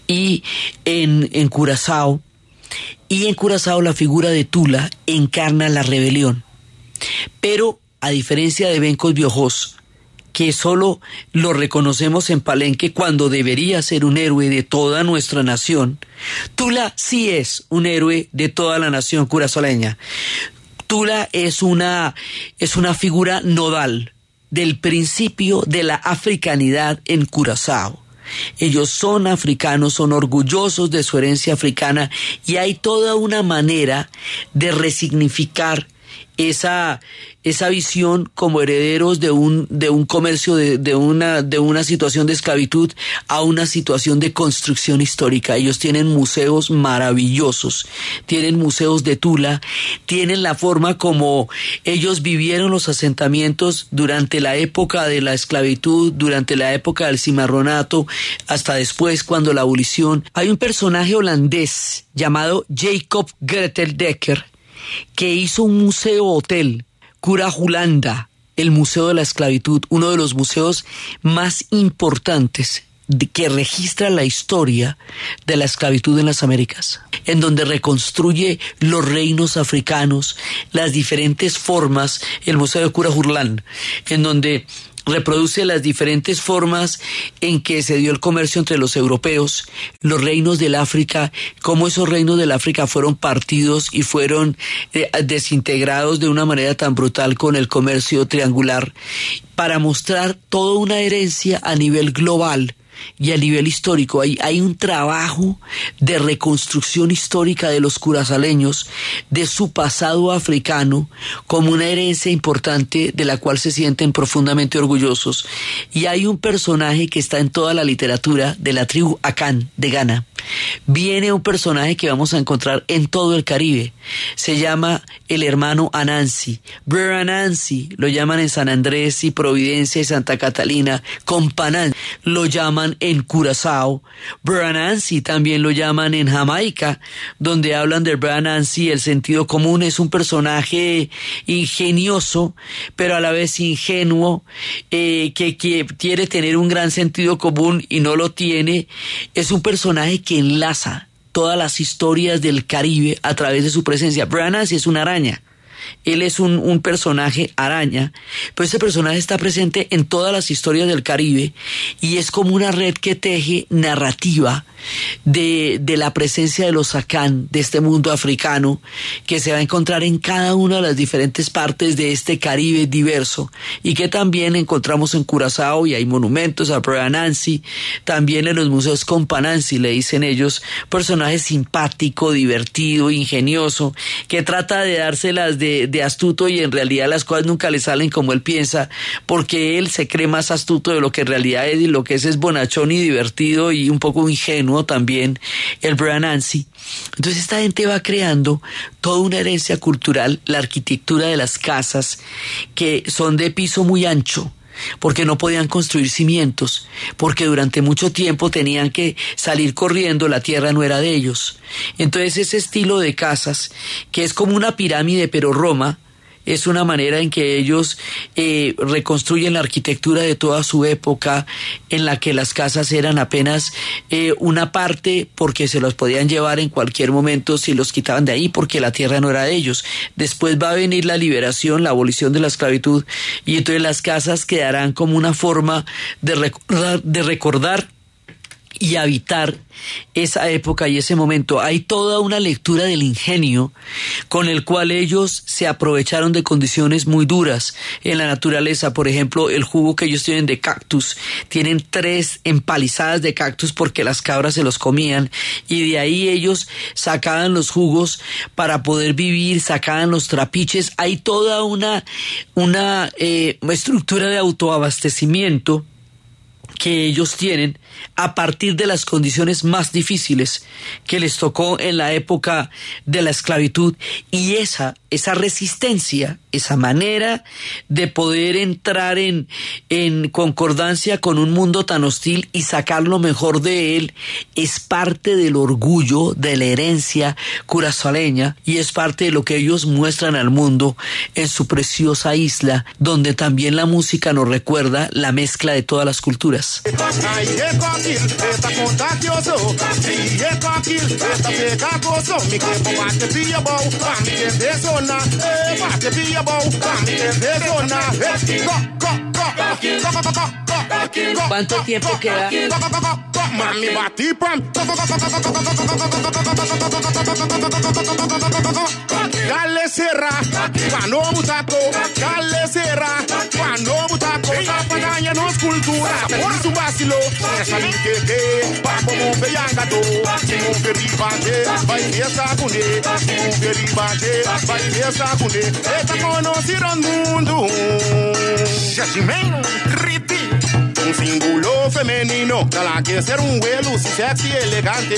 y en, en Curazao, y en Curazao la figura de Tula encarna la rebelión. Pero, a diferencia de Bencos Biojos, que solo lo reconocemos en Palenque cuando debería ser un héroe de toda nuestra nación, Tula sí es un héroe de toda la nación curazoleña. Tula es una, es una figura nodal del principio de la africanidad en Curazao. Ellos son africanos, son orgullosos de su herencia africana y hay toda una manera de resignificar esa, esa visión como herederos de un, de un comercio, de, de, una, de una situación de esclavitud a una situación de construcción histórica. Ellos tienen museos maravillosos, tienen museos de Tula, tienen la forma como ellos vivieron los asentamientos durante la época de la esclavitud, durante la época del cimarronato, hasta después cuando la abolición. Hay un personaje holandés llamado Jacob Gretel Decker, que hizo un museo hotel, Cura Julanda, el Museo de la Esclavitud, uno de los museos más importantes que registra la historia de la esclavitud en las Américas, en donde reconstruye los reinos africanos, las diferentes formas, el Museo de Cura Jurlán, en donde reproduce las diferentes formas en que se dio el comercio entre los europeos, los reinos del África, cómo esos reinos del África fueron partidos y fueron eh, desintegrados de una manera tan brutal con el comercio triangular, para mostrar toda una herencia a nivel global y a nivel histórico hay, hay un trabajo de reconstrucción histórica de los curazaleños, de su pasado africano, como una herencia importante de la cual se sienten profundamente orgullosos. Y hay un personaje que está en toda la literatura de la tribu Akan de Ghana. Viene un personaje que vamos a encontrar en todo el Caribe. Se llama el hermano Anansi. Brother Anansi lo llaman en San Andrés y Providencia y Santa Catalina. Companán lo llaman en Curazao. Branansi también lo llaman en Jamaica, donde hablan de Branansi, el sentido común es un personaje ingenioso, pero a la vez ingenuo, eh, que, quiere tener un gran sentido común y no lo tiene. Es un personaje que enlaza todas las historias del Caribe a través de su presencia. Branansi es una araña él es un, personaje araña, pero ese personaje está presente en todas las historias del Caribe y es como una red que teje narrativa de, de la presencia de los Sacán, de este mundo africano, que se va a encontrar en cada una de las diferentes partes de este Caribe diverso y que también encontramos en Curazao y hay monumentos a Prueba Nancy, también en los museos Companancy, le dicen ellos, personaje simpático, divertido, ingenioso, que trata de dárselas de, de astuto y en realidad las cosas nunca le salen como él piensa, porque él se cree más astuto de lo que en realidad es y lo que es es bonachón y divertido y un poco ingenuo también, el Nancy. Entonces esta gente va creando toda una herencia cultural, la arquitectura de las casas, que son de piso muy ancho, porque no podían construir cimientos, porque durante mucho tiempo tenían que salir corriendo, la tierra no era de ellos. Entonces ese estilo de casas, que es como una pirámide pero Roma, es una manera en que ellos eh, reconstruyen la arquitectura de toda su época, en la que las casas eran apenas eh, una parte porque se los podían llevar en cualquier momento si los quitaban de ahí porque la tierra no era de ellos. Después va a venir la liberación, la abolición de la esclavitud y entonces las casas quedarán como una forma de recordar, de recordar y habitar esa época y ese momento. Hay toda una lectura del ingenio con el cual ellos se aprovecharon de condiciones muy duras en la naturaleza. Por ejemplo, el jugo que ellos tienen de cactus. Tienen tres empalizadas de cactus porque las cabras se los comían y de ahí ellos sacaban los jugos para poder vivir, sacaban los trapiches. Hay toda una, una eh, estructura de autoabastecimiento que ellos tienen a partir de las condiciones más difíciles que les tocó en la época de la esclavitud y esa esa resistencia, esa manera de poder entrar en, en concordancia con un mundo tan hostil y sacar lo mejor de él, es parte del orgullo, de la herencia curazaleña y es parte de lo que ellos muestran al mundo en su preciosa isla, donde también la música nos recuerda la mezcla de todas las culturas. Dona, eh, pa que pilla bow, pa mi de Dona, eh, go, go, go, ¿Cuánto tiempo queda? Mami bati pam. Dale serra, cuando butaco, dale serra, cuando butaco, la panaña no es cultura, por su vacilo, salir que que, pa como un beyangato, si un feribate, vai fiesta cune, si un feribate, vai fiesta cune, esta conocieron mundo, Jacimeno, Riti, un femenino, ser un sexy elegante.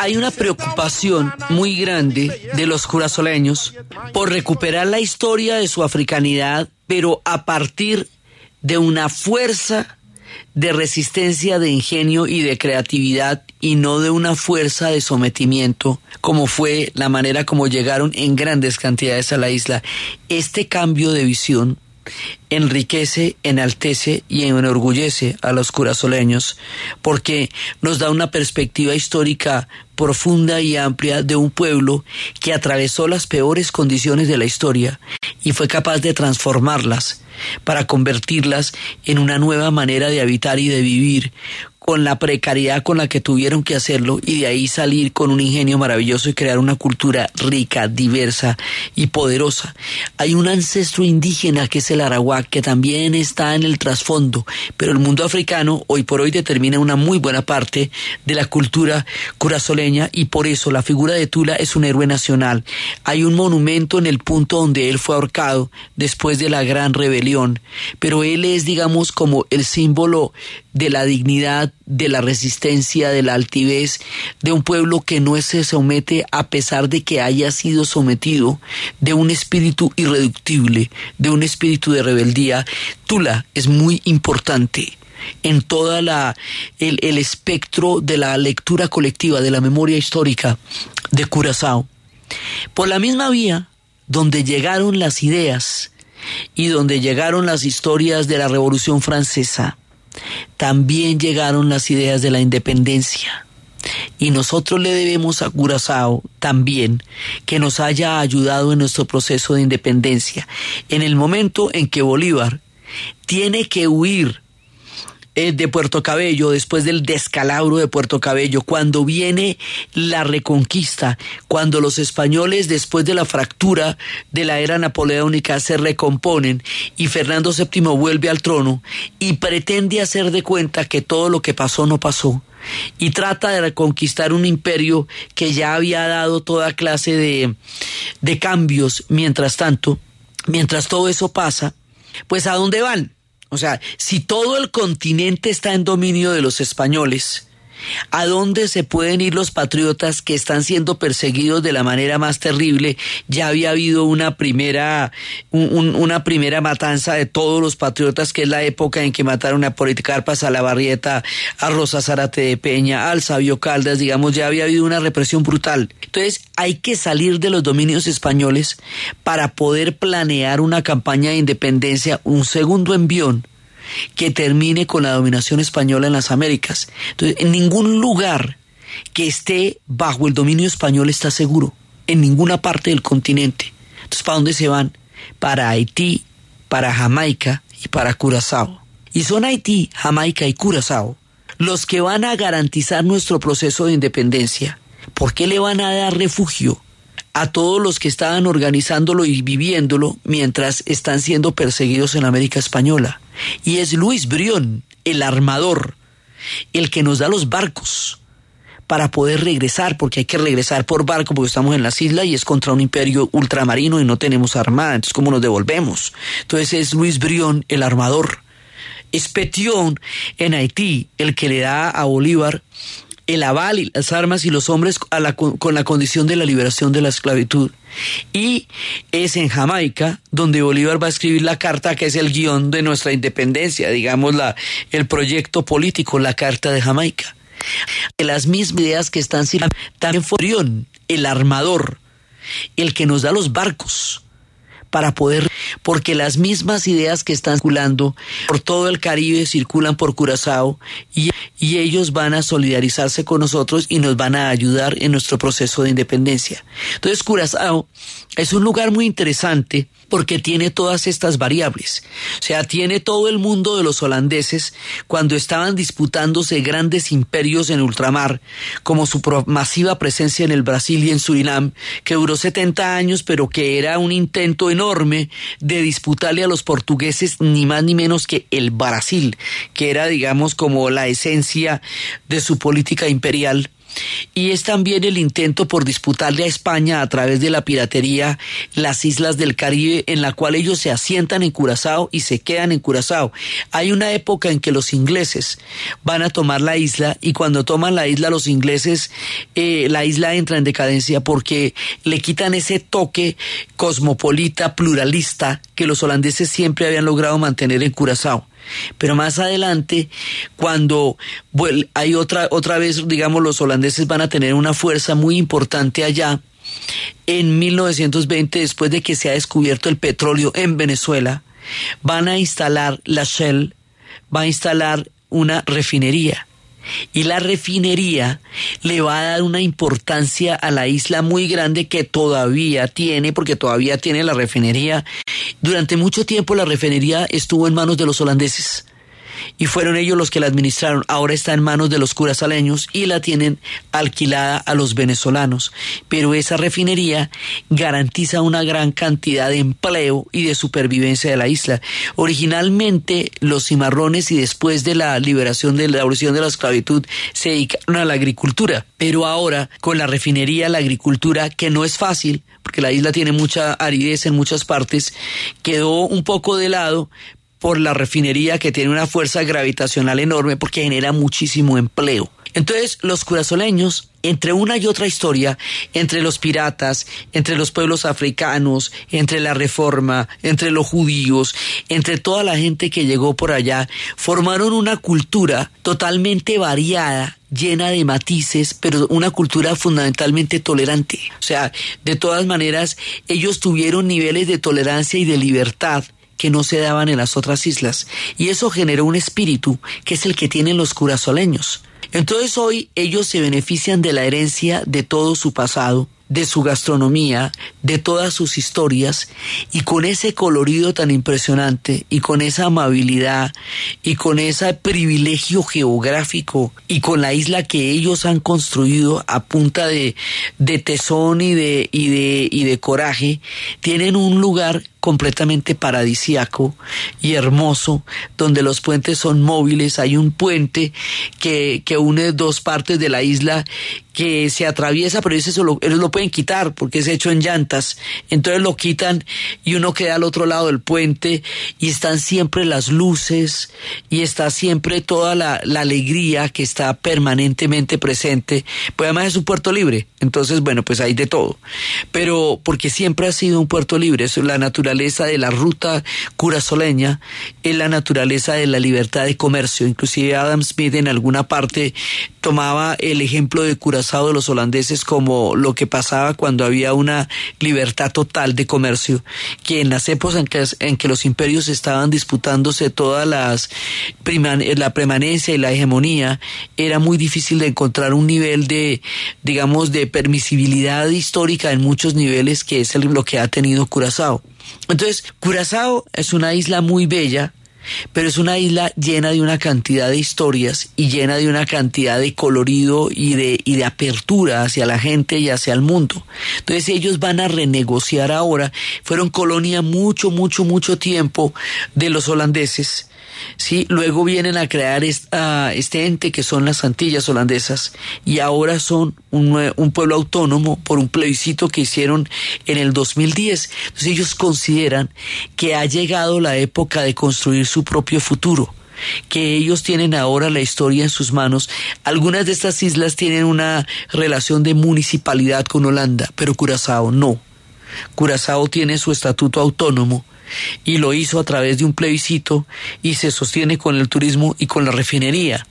Hay una preocupación muy grande de los curazoleños por recuperar la historia de su africanidad, pero a partir de una fuerza de resistencia, de ingenio y de creatividad y no de una fuerza de sometimiento, como fue la manera como llegaron en grandes cantidades a la isla. Este cambio de visión enriquece, enaltece y enorgullece a los curazoleños porque nos da una perspectiva histórica profunda y amplia de un pueblo que atravesó las peores condiciones de la historia y fue capaz de transformarlas para convertirlas en una nueva manera de habitar y de vivir con la precariedad con la que tuvieron que hacerlo y de ahí salir con un ingenio maravilloso y crear una cultura rica, diversa y poderosa. Hay un ancestro indígena que es el arawak que también está en el trasfondo, pero el mundo africano hoy por hoy determina una muy buena parte de la cultura curazoleña y por eso la figura de Tula es un héroe nacional. Hay un monumento en el punto donde él fue ahorcado después de la gran rebelión, pero él es digamos como el símbolo de la dignidad de la resistencia, de la altivez de un pueblo que no se somete a pesar de que haya sido sometido, de un espíritu irreductible, de un espíritu de rebeldía. Tula es muy importante en toda el, el espectro de la lectura colectiva de la memoria histórica de Curazao. Por la misma vía donde llegaron las ideas y donde llegaron las historias de la Revolución Francesa, también llegaron las ideas de la independencia. Y nosotros le debemos a Curazao también que nos haya ayudado en nuestro proceso de independencia. En el momento en que Bolívar tiene que huir eh, de Puerto Cabello, después del descalabro de Puerto Cabello, cuando viene la reconquista, cuando los españoles después de la fractura de la era napoleónica se recomponen y Fernando VII vuelve al trono y pretende hacer de cuenta que todo lo que pasó no pasó y trata de reconquistar un imperio que ya había dado toda clase de, de cambios mientras tanto, mientras todo eso pasa, pues ¿a dónde van? O sea, si todo el continente está en dominio de los españoles, ¿A dónde se pueden ir los patriotas que están siendo perseguidos de la manera más terrible? Ya había habido una primera, una primera matanza de todos los patriotas, que es la época en que mataron a Policarpas, a la Barrieta, a Rosa Zárate de Peña, al Sabio Caldas, digamos, ya había habido una represión brutal. Entonces hay que salir de los dominios españoles para poder planear una campaña de independencia, un segundo envión que termine con la dominación española en las Américas. Entonces, en ningún lugar que esté bajo el dominio español está seguro, en ninguna parte del continente. Entonces, ¿para dónde se van? Para Haití, para Jamaica y para Curazao. Y son Haití, Jamaica y Curazao los que van a garantizar nuestro proceso de independencia. ¿Por qué le van a dar refugio a todos los que estaban organizándolo y viviéndolo mientras están siendo perseguidos en América Española. Y es Luis Brión, el armador, el que nos da los barcos para poder regresar, porque hay que regresar por barco porque estamos en las islas y es contra un imperio ultramarino y no tenemos armada, entonces ¿cómo nos devolvemos? Entonces es Luis Brión, el armador. Es Petión en Haití el que le da a Bolívar el aval y las armas y los hombres con la condición de la liberación de la esclavitud. Y es en Jamaica donde Bolívar va a escribir la carta que es el guion de nuestra independencia, digamos la, el proyecto político, la Carta de Jamaica. Las mismas ideas que están también Forión, el armador, el que nos da los barcos para poder, porque las mismas ideas que están circulando por todo el Caribe circulan por Curazao y y ellos van a solidarizarse con nosotros y nos van a ayudar en nuestro proceso de independencia. Entonces, Curazao es un lugar muy interesante porque tiene todas estas variables. O sea, tiene todo el mundo de los holandeses cuando estaban disputándose grandes imperios en ultramar, como su masiva presencia en el Brasil y en Surinam, que duró 70 años, pero que era un intento enorme de disputarle a los portugueses ni más ni menos que el Brasil, que era, digamos, como la esencia de su política imperial y es también el intento por disputarle a España a través de la piratería las islas del Caribe en la cual ellos se asientan en Curazao y se quedan en Curazao. Hay una época en que los ingleses van a tomar la isla y cuando toman la isla los ingleses eh, la isla entra en decadencia porque le quitan ese toque cosmopolita, pluralista que los holandeses siempre habían logrado mantener en Curazao. Pero más adelante, cuando hay otra, otra vez, digamos, los holandeses van a tener una fuerza muy importante allá, en 1920, después de que se ha descubierto el petróleo en Venezuela, van a instalar la Shell, va a instalar una refinería. Y la refinería le va a dar una importancia a la isla muy grande que todavía tiene, porque todavía tiene la refinería. Durante mucho tiempo la refinería estuvo en manos de los holandeses y fueron ellos los que la administraron. Ahora está en manos de los curazaleños y la tienen alquilada a los venezolanos. Pero esa refinería garantiza una gran cantidad de empleo y de supervivencia de la isla. Originalmente los cimarrones y después de la liberación de la abolición de la esclavitud se dedicaron a la agricultura. Pero ahora con la refinería, la agricultura, que no es fácil, porque la isla tiene mucha aridez en muchas partes, quedó un poco de lado, por la refinería que tiene una fuerza gravitacional enorme porque genera muchísimo empleo. Entonces los curazoleños, entre una y otra historia, entre los piratas, entre los pueblos africanos, entre la reforma, entre los judíos, entre toda la gente que llegó por allá, formaron una cultura totalmente variada llena de matices, pero una cultura fundamentalmente tolerante. O sea, de todas maneras, ellos tuvieron niveles de tolerancia y de libertad que no se daban en las otras islas, y eso generó un espíritu que es el que tienen los curazoleños. Entonces hoy ellos se benefician de la herencia de todo su pasado, de su gastronomía, de todas sus historias, y con ese colorido tan impresionante, y con esa amabilidad, y con ese privilegio geográfico, y con la isla que ellos han construido a punta de, de tesón y de, y de, y de coraje, tienen un lugar completamente paradisiaco y hermoso, donde los puentes son móviles. Hay un puente que, que une dos partes de la isla que se atraviesa, pero eso lo, ellos lo pueden quitar porque es hecho en llantas. Entonces lo quitan y uno queda al otro lado del puente y están siempre las luces y está siempre toda la, la alegría que está permanentemente presente. Pues además es un puerto libre, entonces bueno, pues hay de todo. Pero porque siempre ha sido un puerto libre, eso es la naturaleza de la ruta curazoleña, es la naturaleza de la libertad de comercio. Inclusive Adam Smith en alguna parte tomaba el ejemplo de Curazao de los holandeses como lo que pasaba cuando había una libertad total de comercio, que en las épocas en que, en que los imperios estaban disputándose todas las la permanencia y la hegemonía, era muy difícil de encontrar un nivel de, digamos, de permisibilidad histórica en muchos niveles que es lo que ha tenido Curazao. Entonces, Curazao es una isla muy bella, pero es una isla llena de una cantidad de historias y llena de una cantidad de colorido y de, y de apertura hacia la gente y hacia el mundo. Entonces ellos van a renegociar ahora, fueron colonia mucho, mucho, mucho tiempo de los holandeses ¿sí? Luego vienen a crear este ente que son las Antillas holandesas y ahora son un, un, pueblo autónomo por un plebiscito que hicieron en el 2010. Entonces ellos consideran que ha llegado la época de construir su propio futuro que ellos tienen ahora la historia en sus manos. Algunas de estas islas tienen una relación de municipalidad con Holanda, pero Curazao no. Curazao tiene su estatuto autónomo y lo hizo a través de un plebiscito y se sostiene con el turismo y con la refinería.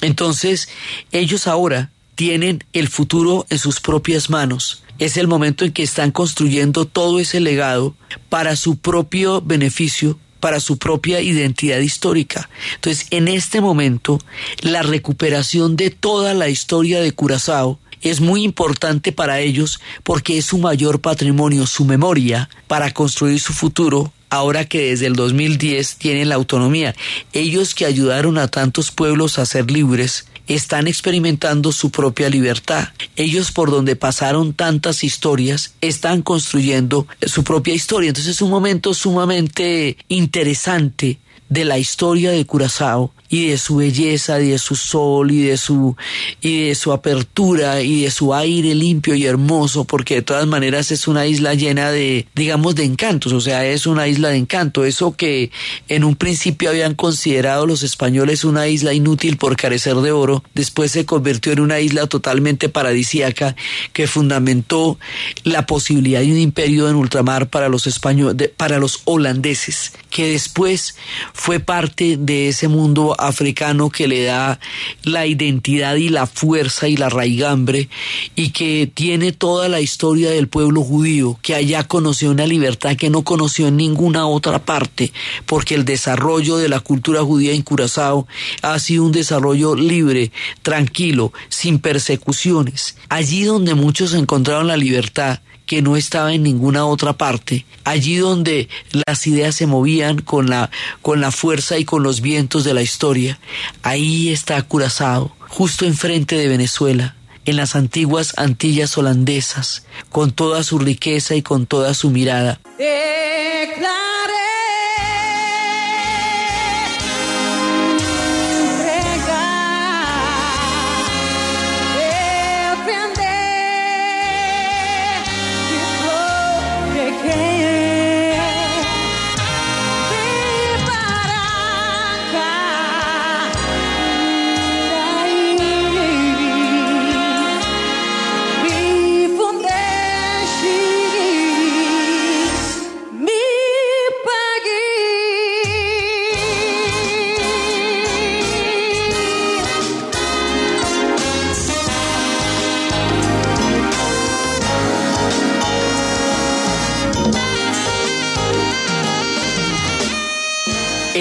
Entonces, ellos ahora tienen el futuro en sus propias manos. Es el momento en que están construyendo todo ese legado para su propio beneficio, para su propia identidad histórica. Entonces, en este momento, la recuperación de toda la historia de Curazao es muy importante para ellos porque es su mayor patrimonio, su memoria, para construir su futuro ahora que desde el 2010 tienen la autonomía. Ellos que ayudaron a tantos pueblos a ser libres, están experimentando su propia libertad. Ellos por donde pasaron tantas historias, están construyendo su propia historia. Entonces es un momento sumamente interesante de la historia de Curazao y de su belleza, y de su sol, y de su, y de su apertura, y de su aire limpio y hermoso, porque de todas maneras es una isla llena de, digamos, de encantos, o sea, es una isla de encanto, eso que en un principio habían considerado los españoles una isla inútil por carecer de oro, después se convirtió en una isla totalmente paradisíaca que fundamentó la posibilidad de un imperio en ultramar para los españoles, para los holandeses, que después fue parte de ese mundo africano que le da la identidad y la fuerza y la raigambre y que tiene toda la historia del pueblo judío, que allá conoció una libertad que no conoció en ninguna otra parte, porque el desarrollo de la cultura judía en Curazao ha sido un desarrollo libre, tranquilo, sin persecuciones. Allí donde muchos encontraron la libertad, que no estaba en ninguna otra parte, allí donde las ideas se movían con la, con la fuerza y con los vientos de la historia. Ahí está Curazao, justo enfrente de Venezuela, en las antiguas Antillas holandesas, con toda su riqueza y con toda su mirada.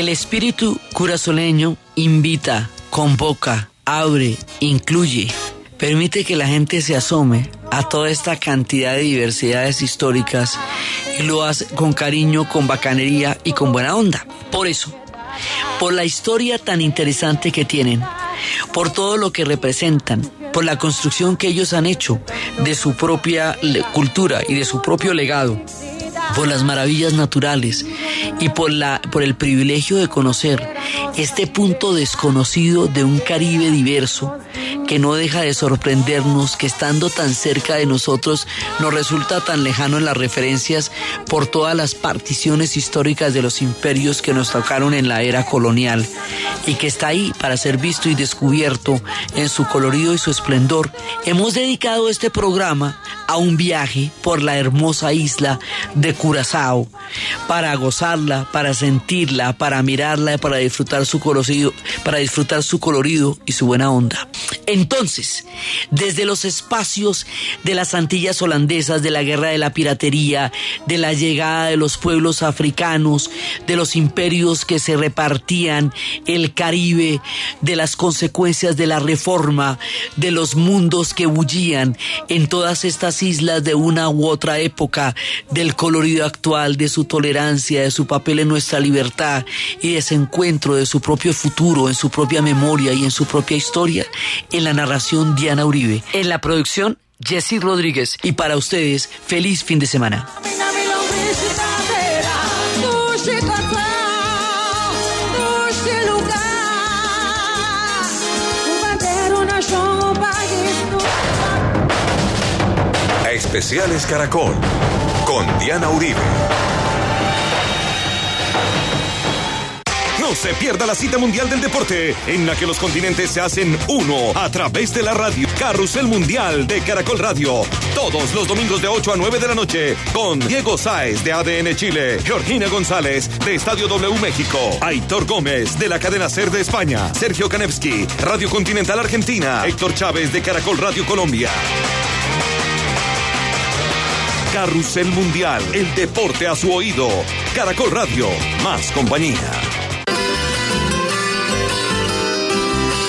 El espíritu curazoleño invita, convoca, abre, incluye, permite que la gente se asome a toda esta cantidad de diversidades históricas y lo hace con cariño, con bacanería y con buena onda. Por eso, por la historia tan interesante que tienen, por todo lo que representan, por la construcción que ellos han hecho de su propia cultura y de su propio legado, por las maravillas naturales y por, la, por el privilegio de conocer este punto desconocido de un Caribe diverso que no deja de sorprendernos, que estando tan cerca de nosotros nos resulta tan lejano en las referencias por todas las particiones históricas de los imperios que nos tocaron en la era colonial y que está ahí para ser visto y descubierto en su colorido y su esplendor. Hemos dedicado este programa a un viaje por la hermosa isla de Curazao para gozarla, para sentirla, para mirarla, para disfrutar su colorido, para disfrutar su colorido y su buena onda. Entonces, desde los espacios de las Antillas holandesas, de la guerra de la piratería, de la llegada de los pueblos africanos, de los imperios que se repartían el Caribe, de las consecuencias de la reforma, de los mundos que bullían en todas estas islas de una u otra época, del colorido actual, de su tolerancia, de su papel en nuestra libertad y ese encuentro de su propio futuro, en su propia memoria y en su propia historia. En la narración Diana Uribe. En la producción Jesse Rodríguez. Y para ustedes, feliz fin de semana. Especiales Caracol con Diana Uribe. No se pierda la cita mundial del deporte, en la que los continentes se hacen uno a través de la radio. Carrusel Mundial de Caracol Radio. Todos los domingos de 8 a 9 de la noche. Con Diego Sáez de ADN Chile, Georgina González de Estadio W México, Aitor Gómez de la cadena Ser de España, Sergio Kanevsky, Radio Continental Argentina, Héctor Chávez de Caracol Radio Colombia. Carrusel Mundial, el deporte a su oído. Caracol Radio, más compañía.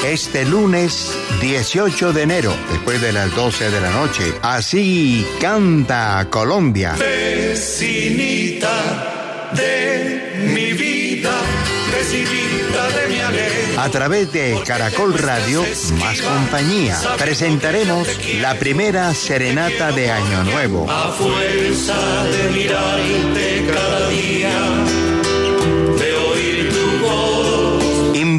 Este lunes 18 de enero, después de las 12 de la noche, así canta Colombia. Vecinita de mi vida, vecinita de mi alegría. A través de Caracol Radio, más compañía, presentaremos la primera serenata de Año Nuevo. A fuerza de mirarte cada día,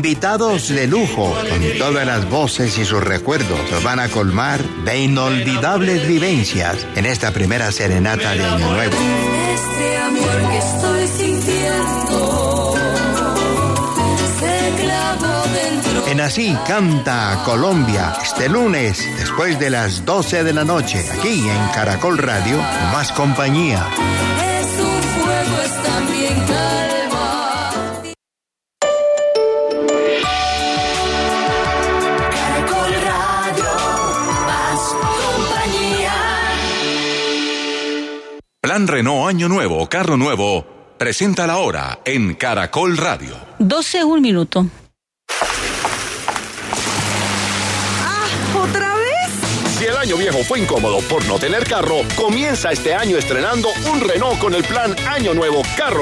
Invitados de lujo, con todas las voces y sus recuerdos, nos van a colmar de inolvidables vivencias en esta primera serenata de Año Nuevo. Este amor que estoy sintiendo se clavó dentro. En Así Canta Colombia, este lunes, después de las 12 de la noche, aquí en Caracol Radio, más compañía. Plan Renault Año Nuevo, Carro Nuevo, presenta la hora en Caracol Radio. 12, un minuto. ¿Otra vez? Si el año viejo fue incómodo por no tener carro, comienza este año estrenando un Renault con el plan Año Nuevo Carro